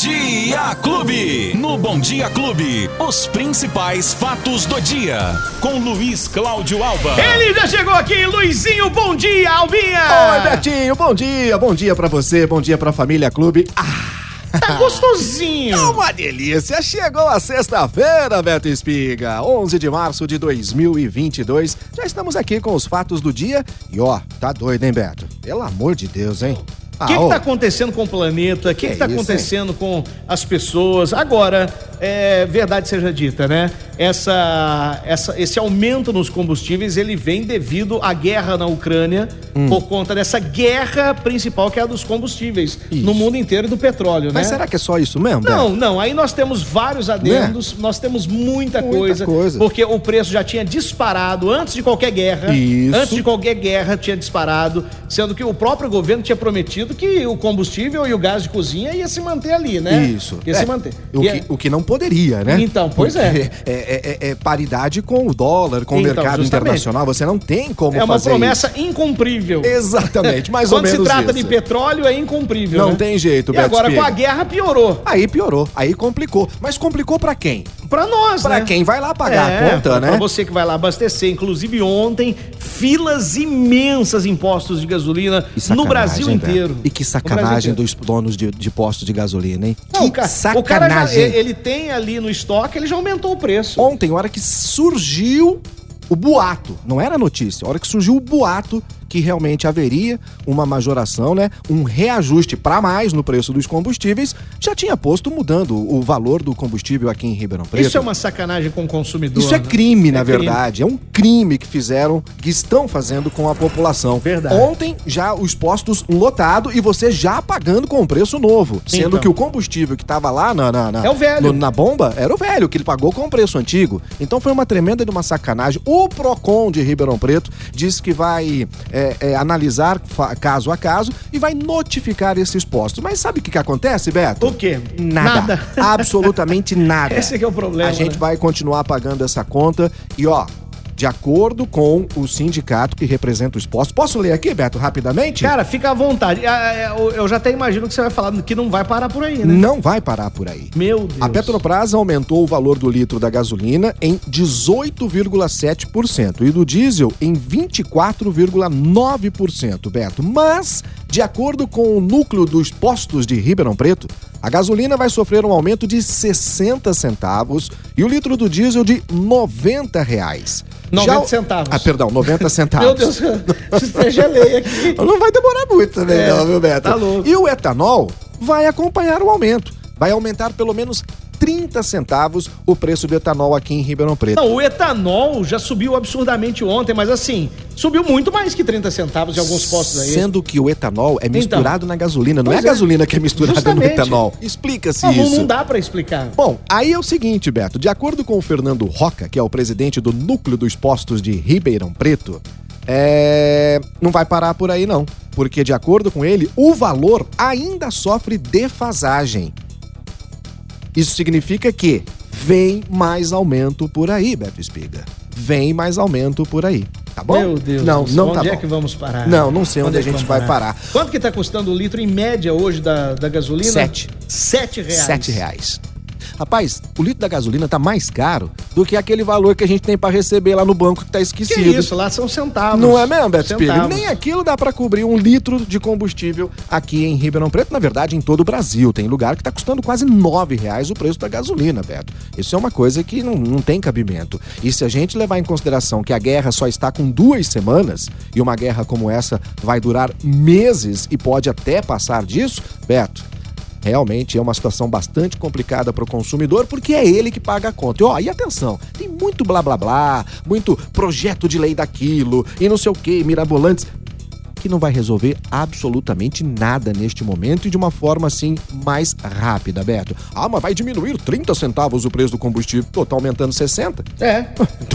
Dia Clube. No Bom Dia Clube, os principais fatos do dia. Com Luiz Cláudio Alba. Ele já chegou aqui, Luizinho, bom dia, Albinha! Oi, Betinho, bom dia, bom dia pra você, bom dia pra família Clube. Ah, Tá gostosinho! é uma delícia! Chegou a sexta-feira, Beto Espiga, 11 de março de 2022. Já estamos aqui com os fatos do dia e ó, tá doido, hein, Beto? Pelo amor de Deus, hein? O que, que tá acontecendo com o planeta? O que, tá isso, acontecendo com as pessoas? Agora, é, verdade seja dita, né? Essa, essa, esse aumento nos combustíveis, ele vem devido à guerra na Ucrânia, Hum. por conta dessa guerra principal que é a dos combustíveis, Isso. no mundo inteiro e do petróleo, Mas né? será que é só isso mesmo, Não, Beto? não. Aí nós temos vários adendos, nós temos muita, Muita coisa, coisa. Porque o preço já tinha disparado antes de qualquer guerra. Isso. Antes de qualquer guerra tinha disparado, sendo que o próprio governo tinha prometido que o combustível e o gás de cozinha ia se manter ali, né? Isso. Ia É, se manter. O E que, é- o que não poderia, né? Então, pois é. É. É, é- é paridade com o dólar, com o Então, mercado justamente. internacional. Você não tem como é uma fazer promessa isso. incumprível. Exatamente, mais ou Quando se menos trata isso. de petróleo, é incumprível. Não né? tem jeito, E Beto agora com a guerra piorou. Aí piorou, aí complicou. Mas complicou pra quem? Pra nós, Pra né? quem vai lá pagar É, a conta, pra né? você que vai lá abastecer. Inclusive ontem, filas imensas em postos de gasolina no Brasil inteiro. E que sacanagem dos donos de, de postos de gasolina, hein? Não, que o cara, sacanagem. o cara já, ele tem ali no estoque, ele já aumentou o preço. Ontem, a hora que surgiu o boato, não era notícia, a hora que surgiu o boato que realmente haveria uma majoração, né? Um reajuste para mais no preço dos combustíveis, já tinha posto mudando o valor do combustível aqui em Ribeirão Preto. Isso é uma sacanagem com o consumidor. Isso é né? crime, na É crime. verdade. É um crime que fizeram, que estão fazendo com a população. Verdade. Ontem, já os postos lotados e você já pagando com um preço novo. Sendo Então. que o combustível que estava lá na, na, na- É o velho. no- na bomba era o velho, que ele pagou com o preço antigo. Então foi uma tremenda de uma sacanagem. O PROCON de Ribeirão Preto disse que vai é, é, analisar fa- caso a caso e vai notificar esses postos. Mas sabe o que, que acontece, Beto? O quê? Nada. Nada. Absolutamente nada. Esse é que é o problema, A gente né? vai continuar pagando essa conta e, ó, de acordo com o sindicato que representa os postos. Posso ler aqui, Beto, rapidamente? Cara, fica à vontade. É, Eu eu já até imagino que você vai falar que não vai parar por aí, né? Não vai parar por aí. Meu Deus. A Petrobras aumentou o valor do litro da gasolina em 18,7% e do diesel em 24,9%, Beto. Mas, de acordo com o núcleo dos postos de Ribeirão Preto, a gasolina vai sofrer um aumento de 60 centavos e o litro do diesel de 90 reais. 90 o- centavos. Ah, perdão, 90 centavos. Meu Deus, você gelei aqui. Não vai demorar muito também, É, não, viu, Beto? tá louco. E o etanol vai acompanhar o aumento. Vai aumentar pelo menos 30 centavos o preço do etanol aqui em Ribeirão Preto. Não, o etanol já subiu absurdamente ontem, mas assim, subiu muito mais que 30 centavos em alguns postos aí. Sendo que o etanol é misturado na gasolina, não é a é. gasolina que é misturada no Justamente. etanol. Explica-se isso. não dá pra explicar. Bom, aí é o seguinte, Beto. De acordo com o Fernando Roca, que é o presidente do núcleo dos postos de Ribeirão Preto, é... não vai parar por aí não. Porque, de acordo com ele, o valor ainda sofre defasagem. Isso significa que vem mais aumento por aí, Beto Espiga. Vem mais aumento por aí. Tá bom? Meu Deus Não, céu, não onde tá é bom. que vamos parar? Não, não sei onde, é a que gente vai parar. Quanto que tá custando o litro em média hoje da, da gasolina? Sete. Sete reais. Sete reais. Rapaz, o litro da gasolina tá mais caro do que aquele valor que a gente tem pra receber lá no banco que tá Que esquecido. isso, lá são centavos. Não é mesmo, Beto Espírito? Nem aquilo dá pra cobrir um litro de combustível aqui em Ribeirão Preto. Na verdade, em todo o Brasil. Tem lugar que tá custando quase nove reais o preço da gasolina, Beto. Isso é uma coisa que não, não tem cabimento. E se a gente levar em consideração que a guerra só está com duas semanas e uma guerra como essa vai durar meses e pode até passar disso, Beto, Realmente é uma situação bastante complicada para o consumidor, porque é ele que paga a conta. E, ó, e atenção, tem muito blá blá blá, muito projeto de lei daquilo e não sei o que, mirabolantes, que não vai resolver absolutamente nada neste momento e de uma forma assim mais rápida, Beto. Ah, mas vai diminuir 30 centavos o preço do combustível. Pô, tá aumentando 60? É.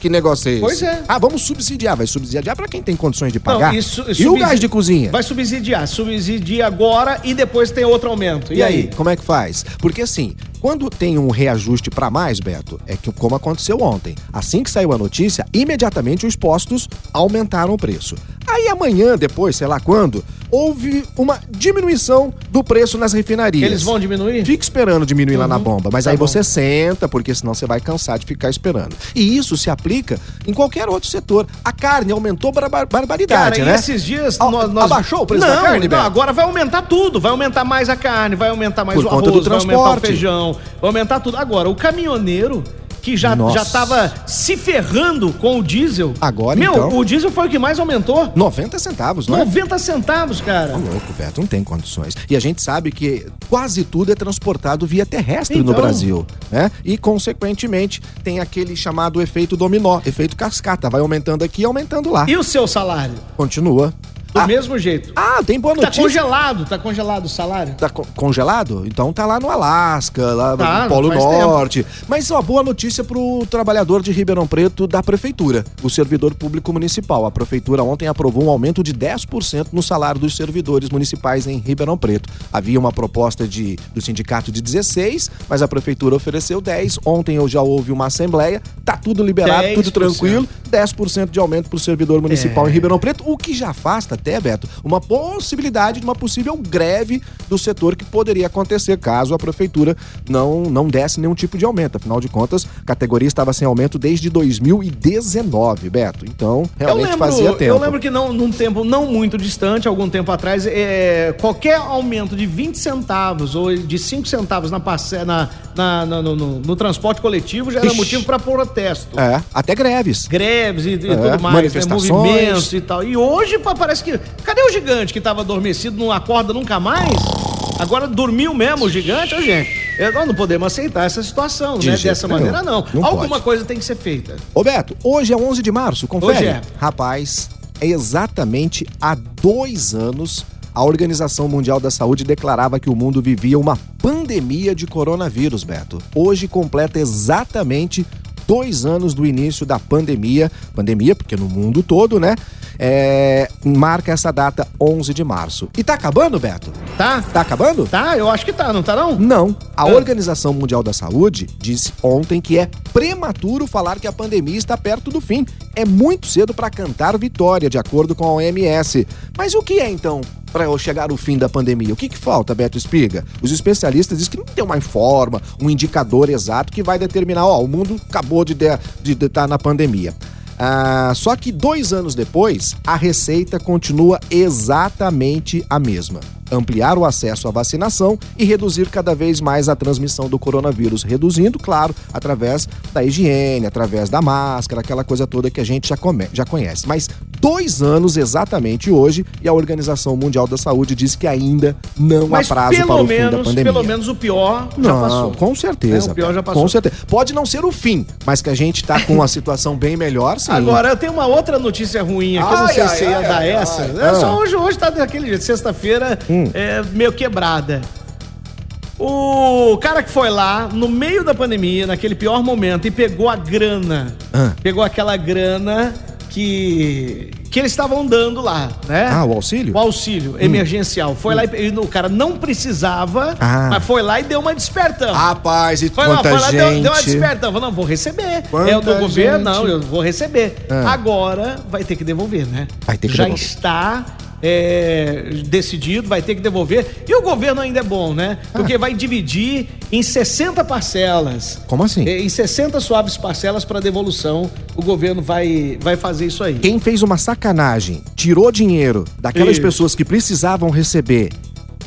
Que negócio é esse? Pois é. Ah, vamos subsidiar. Vai subsidiar para quem tem condições de pagar. Não, isso, e o gás de cozinha? Vai subsidiar. Subsidia agora e depois tem outro aumento. E, E aí, como é que faz? Porque assim, quando tem um reajuste para mais, Beto, é que como aconteceu ontem. Assim que saiu a notícia, imediatamente os postos aumentaram o preço. Aí amanhã, depois, sei lá quando, houve uma diminuição do preço nas refinarias. Eles vão diminuir? Fica esperando diminuir lá na Uhum. bomba, mas Tá aí bom. você senta, porque senão você vai cansar de ficar esperando. E isso se aplica em qualquer outro setor. A carne aumentou barba- barbaridade, Cara, né? esses dias A- nós, nós- Abaixou o preço não, da carne, Não, Beto? agora vai aumentar tudo. Vai aumentar mais a carne, vai aumentar mais Por o arroz, do vai aumentar o feijão, vai aumentar tudo. Agora, o caminhoneiro que já, Nossa. já tava se ferrando com o diesel. Agora, Meu, então? o diesel foi o que mais aumentou. 90 centavos, não é? 90 centavos, cara. Tá louco, Beto, não tem condições. E a gente sabe que quase tudo é transportado via terrestre no Então. Brasil, né? E, consequentemente, tem aquele chamado efeito dominó, efeito cascata. Vai aumentando aqui e aumentando lá. E o seu salário? Continua. Do Ah, mesmo jeito. ah, tem boa Tá notícia. congelado, tá congelado o salário? Tá co- congelado? Então tá lá no Alasca, lá Tá, no Polo Norte. Mas uma boa notícia pro trabalhador de Ribeirão Preto da prefeitura, o servidor público municipal. A prefeitura ontem aprovou um aumento de 10% no salário dos servidores municipais em Ribeirão Preto. Havia uma proposta de, do sindicato de 16, mas a prefeitura ofereceu 10. Ontem eu já houve uma assembleia, tá tudo liberado, 10%. tudo tranquilo. 10% de aumento pro servidor municipal É. em Ribeirão Preto, o que já afasta até, Beto, uma possibilidade de uma possível greve do setor que poderia acontecer caso a prefeitura não, não desse nenhum tipo de aumento. Afinal de contas, a categoria estava sem aumento desde 2019, Beto. Então, realmente fazia tempo. Eu lembro que não, num tempo não muito distante, algum tempo atrás, é, qualquer aumento de 20 centavos ou de 5 centavos na, na, na- na- no, no- no transporte coletivo já era Ixi. motivo para protesto. É, até greves. Greves e, e É, tudo mais, né? manifestações. movimentos e tal. E hoje parece que. Cadê o gigante que tava adormecido, não acorda nunca mais? Agora dormiu mesmo o gigante, ô gente. Eu- Nós não podemos aceitar essa situação, De né? Dessa nenhum. maneira, não. Não Alguma pode. coisa tem que ser feita. Ô Beto, hoje é 11 de março, confere. Hoje é. Rapaz, é exatamente há dois anos a Organização Mundial da Saúde declarava que o mundo vivia uma pandemia de coronavírus, Beto. Hoje completa exatamente dois anos do início da pandemia. Pandemia, porque no mundo todo, né? É, marca essa data 11 de março. E tá acabando, Beto? Tá? Tá acabando? Tá, eu acho que tá, não tá não? Não. A Ah. Organização Mundial da Saúde disse ontem que é prematuro falar que a pandemia está perto do fim. É muito cedo para cantar vitória, de acordo com a OMS. Mas o que é então para chegar ao fim da pandemia? O que, que falta, Beto Espiga? Os especialistas dizem que não tem uma forma, um indicador exato que vai determinar, ó, o mundo acabou de estar de, de tá na pandemia. Ah, só que dois anos depois, a receita continua exatamente a mesma. Ampliar o acesso à vacinação e reduzir cada vez mais a transmissão do coronavírus. Reduzindo, claro, através da higiene, através da máscara, aquela coisa toda que a gente já, come- já conhece. Mas dois anos exatamente hoje e a Organização Mundial da Saúde diz que ainda não Mas há prazo para o fim da menos, pandemia. pelo menos o pior já Não, passou. com certeza. É, o pior já passou. Com certeza. Pode não ser o fim, mas que a gente tá com uma situação bem melhor, sim. Agora, eu tenho uma outra notícia ruim aqui, eu não Ai, sei ai, se ia ai, dar ai, essa. ai. É, só Ah. hoje, hoje tá daquele jeito, sexta-feira, Hum. é meio quebrada. O cara que foi lá, no meio da pandemia, naquele pior momento, e pegou a grana, Ah. pegou aquela grana que, que eles estavam dando lá, né? Ah, o auxílio? O auxílio emergencial. Foi lá e, e o cara não precisava, Ah. mas foi lá e deu uma despertão. Rapaz, e Foi lá, quanta foi lá, gente. deu, deu uma despertão. Falou, não, vou receber. Quanta é o do governo? Não, eu vou receber. Ah. Agora vai ter que devolver, né? Vai ter que Já devolver. está é, decidido, vai ter que devolver. E o governo ainda é bom, né? Ah. Porque vai dividir em 60 parcelas. Como assim? É, Em 60 suaves parcelas para devolução, o governo vai, vai fazer isso aí. Quem fez uma sacanagem, tirou dinheiro daquelas Isso. pessoas que precisavam receber,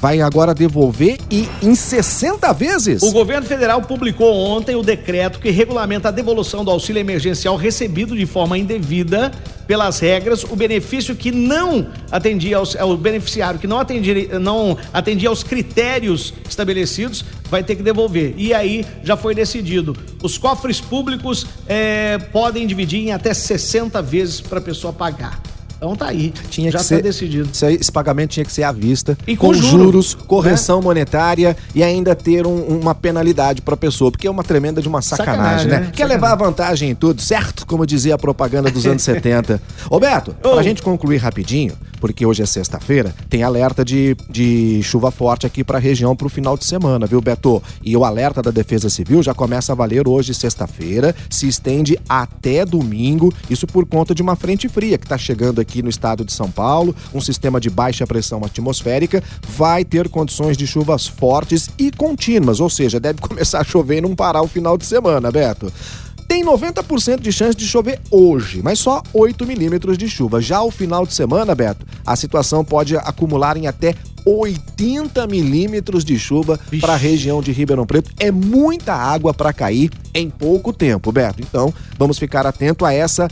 vai agora devolver e em 60 vezes? O governo federal publicou ontem o decreto que regulamenta a devolução do auxílio emergencial recebido de forma indevida pelas regras, o benefício que não atendia aos, o beneficiário que não atendia, não atendia aos critérios estabelecidos vai ter que devolver. E aí já foi decidido. Os cofres públicos eh, podem dividir em até 60 vezes para a pessoa pagar. Então tá aí. Tinha já que está ser, decidido. Isso aí, esse pagamento tinha que ser à vista, E com, com juro, juros, correção monetária e ainda ter um- uma penalidade para a pessoa, porque é uma tremenda de uma sacanagem, Sacanagem, né? né? Quer levar vantagem em tudo, certo? Como dizia a propaganda dos anos 70. Ô Beto, Ô. pra gente concluir rapidinho, porque hoje é sexta-feira, tem alerta de, de chuva forte aqui para a região para o final de semana, viu, Beto? E o alerta da Defesa Civil já começa a valer hoje, sexta-feira, se estende até domingo, isso por conta de uma frente fria que está chegando aqui no estado de São Paulo, um sistema de baixa pressão atmosférica, vai ter condições de chuvas fortes e contínuas, ou seja, deve começar a chover e não parar o final de semana, Beto tem 90% de chance de chover hoje, mas só 8 milímetros de chuva. Já o final de semana, Beto, a situação pode acumular em até 80 milímetros de chuva para a região de Ribeirão Preto. É muita água para cair em pouco tempo, Beto. Então, vamos ficar atento a essa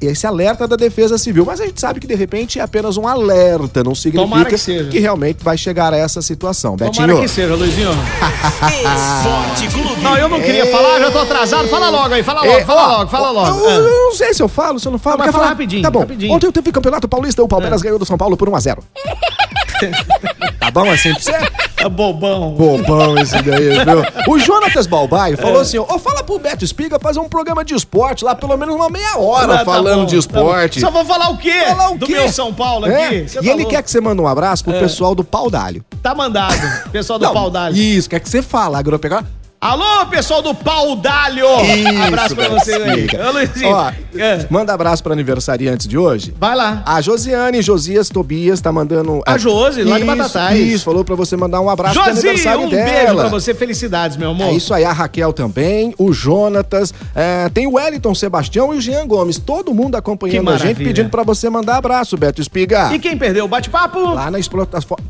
esse alerta da Defesa Civil. Mas a gente sabe que de repente é apenas um alerta, não significa que, que, realmente vai chegar a essa situação. Tomara Betinho. que seja, Luizinho. Esporte Clube. Não, eu não queria é... falar, já tô atrasado. Fala logo aí, fala logo, é... fala logo, fala logo. Eu, eu, não sei se eu falo, se eu não falo. Não, mas fala falar? rapidinho. Tá bom. Rapidinho. Ontem eu teve campeonato paulista, o Palmeiras é. ganhou do São Paulo por 1 a 0 Tá bom assim pra você? É bobão. Bobão esse daí, viu? O Jonatas Balbaio falou é. assim: ó, fala pro Beto Espiga fazer um programa de esporte lá, pelo menos uma meia hora ah, tá falando bom, de esporte. Tá Só vou falar o quê? Falar o Do quê? meu São Paulo é? aqui. E tá ele louco. quer que você mande um abraço pro é. pessoal do Pau d'Alho. Tá mandado. Pessoal do Não, Pau d'Alho. Isso, quer que você fala, agropecuária. Alô, pessoal do Pau d'Alho! Isso, abraço pra você aí. Ô, Luizinho. Ó, é. Manda abraço pra aniversariante de hoje. Vai lá. A Josiane Josias Tobias tá mandando... A, a Josi, lá de Batatais. Isso, falou pra você mandar um abraço Josi, pro aniversário um dela. um beijo pra você, felicidades, meu amor. É isso aí, a Raquel também, o Jonatas, é, tem o Wellington Sebastião e o Jean Gomes. Todo mundo acompanhando a gente, pedindo pra você mandar abraço, Beto Espiga. E quem perdeu o bate-papo? Lá nas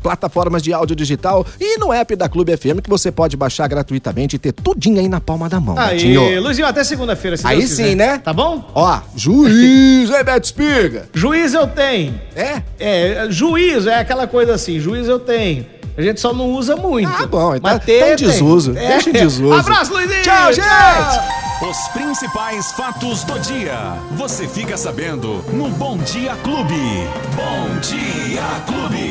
plataformas de áudio digital e no app da Clube FM que você pode baixar gratuitamente ter tudinho aí na palma da mão. Aí, Betinho. Luizinho, até segunda-feira, se Aí Deus sim, quiser. né? Tá bom? Ó, juiz, aí, Beto Espiga. Juiz eu tenho. É? É, juiz é aquela coisa assim, juiz eu tenho. A gente só não usa muito. Ah, bom, então ter, tem desuso. É. Deixa em desuso. Abraço, Luizinho! Tchau, gente! Tchau. Os principais fatos do dia. Você fica sabendo no Bom Dia Clube. Bom Dia Clube.